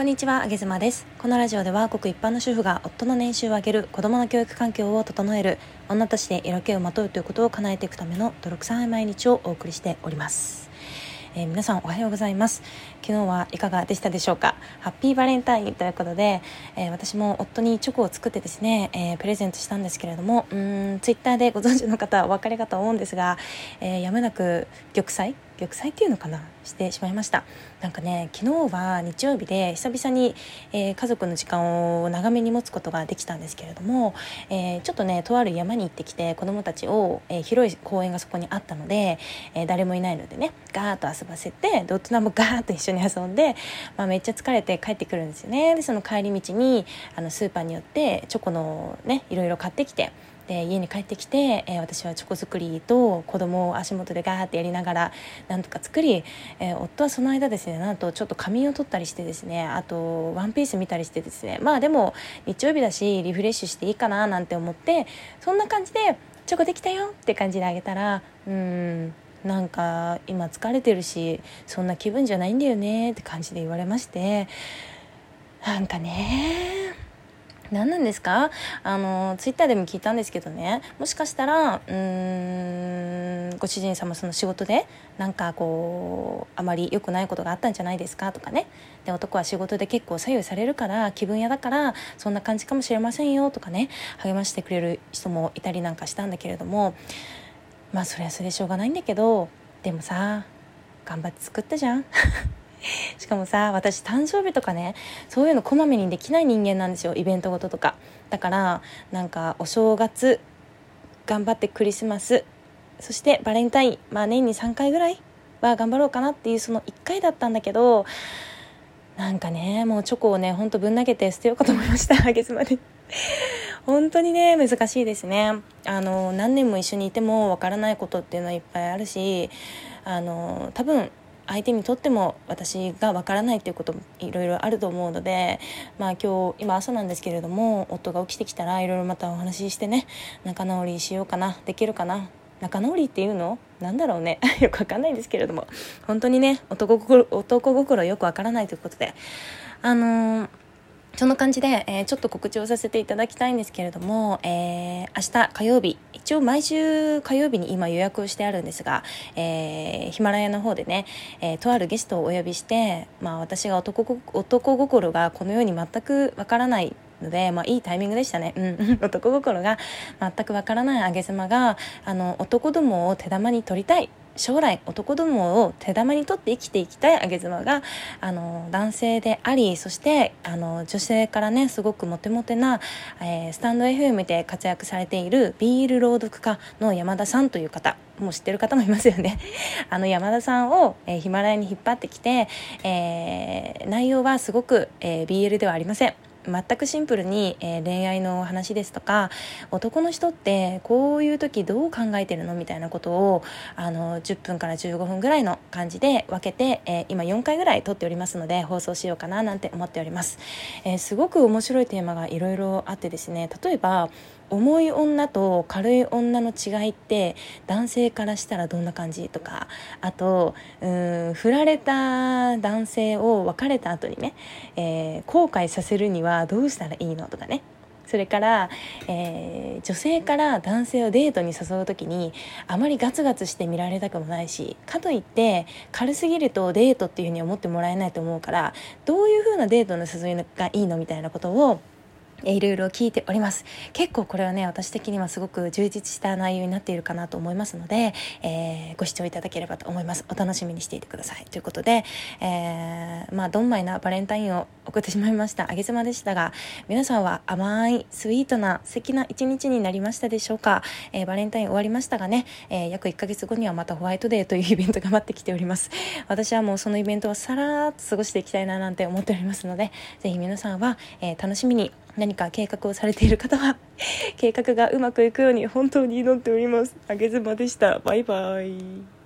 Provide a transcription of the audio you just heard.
こんにちは、あげずまです。このラジオでは、ごく一般の主婦が夫の年収を上げる、子供の教育環境を整える、女として色気をまとうということを叶えていくための泥臭い毎日をお送りしております。えー、皆さんおはようございます昨日はいかがでしたでしょうか？ハッピーバレンタインということで、えー、私も夫にチョコを作ってですね、えー、プレゼントしたんですけれどもうんツイッターでご存知の方はお分かりかと思うんですが、えやむなく玉砕玉砕っていうのかな？してしまいました。なんかね昨日は日曜日で久々に、えー、家族の時間を長めに持つことができたんですけれども、えー、ちょっとねとある山に行ってきて子供たちを、えー、広い公園がそこにあったので、え誰もいないのでねガーッと遊ばせて大人もガーッと一緒に遊んで、まあ、めっちゃ疲れて帰ってくるんですよね。でその帰り道にあのスーパーによってチョコのねいろいろ買ってきてで家に帰ってきて、えー、私はチョコ作りと子供を足元でガーってやりながらなんとか作り、えー、夫はその間ですねなんとちょっと仮眠を取ったりしてですねあとワンピース見たりしてですねまあでも日曜日だしリフレッシュしていいかななんて思ってそんな感じで「チョコできたよ」って感じであげたらうんなんか今疲れてるしそんな気分じゃないんだよねって感じで言われましてなんかね何なんですか？あのツイッターでも聞いたんですけどね。もしかしたらうーんご主人様その仕事でなんかこうあまり良くないことがあったんじゃないですか？とかね。で男は仕事で結構左右されるから気分屋だからそんな感じかもしれませんよ。とかね。励ましてくれる人もいたりなんかしたんだけれども。まあそれはそれでしょうがないんだけどでもさ頑張って作ったじゃん。しかもさ私誕生日とかねそういうのこまめにできない人間なんですよイベントごととか。だからなんかお正月頑張ってクリスマスそしてバレンタインまあ年に3回ぐらいは頑張ろうかなっていうその1回だったんだけどなんかねもうチョコをねほんとぶん投げて捨てようかと思いました あげまで。本当にね難しいですね。あの何年も一緒にいてもわからないことっていうのはいっぱいあるしあの多分相手にとっても私がわからないっていうこともいろいろあると思うので、まあ、今日今朝なんですけれども夫が起きてきたらいろいろまたお話ししてね仲直りしようかなできるかな仲直りっていうの？なんだろうね？よくわかんないんですけれども本当にね男心男心よくわからないということであのーそんな感じで、えー、ちょっと告知をさせていただきたいんですけれども、えー、明日火曜日、一応毎週火曜日に今予約をしてあるんですが、えー、ヒマラヤの方でね、えー、とあるゲストをお呼びして、まあ私が男男心がこのように全くわからないので、まあ、いいタイミングでしたね。うん。男心が全くわからないあげ妻が、あの、男どもを手玉に取りたい。将来男どもを手玉に取って生きていきたいあげ妻があの男性でありそしてあの女性からねすごくモテモテな、えー、スタンド FM で活躍されているビール朗読家の山田さんという方もう知ってる方もいますよね。あの山田さんを、えー、ヒマラヤに引っ張ってきて、えー、内容はすごく、えー、BL ではありません。全くシンプルに、えー、恋愛の話ですとか男の人ってこういう時どう考えてるのみたいなことをあの10分から15分ぐらいの感じで分けて、えー、今4回ぐらい撮っておりますので放送しようかななんて思っております、えー、すごく面白いテーマがいろいろあってですね例えば重い女と軽い女の違いって男性からしたらどんな感じとかあとうん振られた男性を別れた後にね、えー、後悔させるにはどうしたらいいのとかね。それから、えー、女性から男性をデートに誘う時にあまりガツガツして見られたくもないしかといって軽すぎるとデートっていうふうに思ってもらえないと思うからどういうふうなデートの誘いがいいのみたいなことをいろいろ聞いております。結構これはね私的にはすごく充実した内容になっているかなと思いますので、えー、ご視聴いただければと思います。お楽しみにしていてください。ということで、えー、まあどんまいなバレンタインを送ってしまいました。あげ妻でしたが皆さんは甘いスイートな素敵な一日になりましたでしょうか、えー、バレンタイン終わりましたがね、え約1ヶ月後にはまたホワイトデーというイベントが待ってきております。私はもうそのイベントをさらっと過ごしていきたいななんて思っておりますのでぜひ皆さんは、え楽しみに何か計画をされている方は 計画がうまくいくように本当に祈っております。あげずまでした。バイバイ。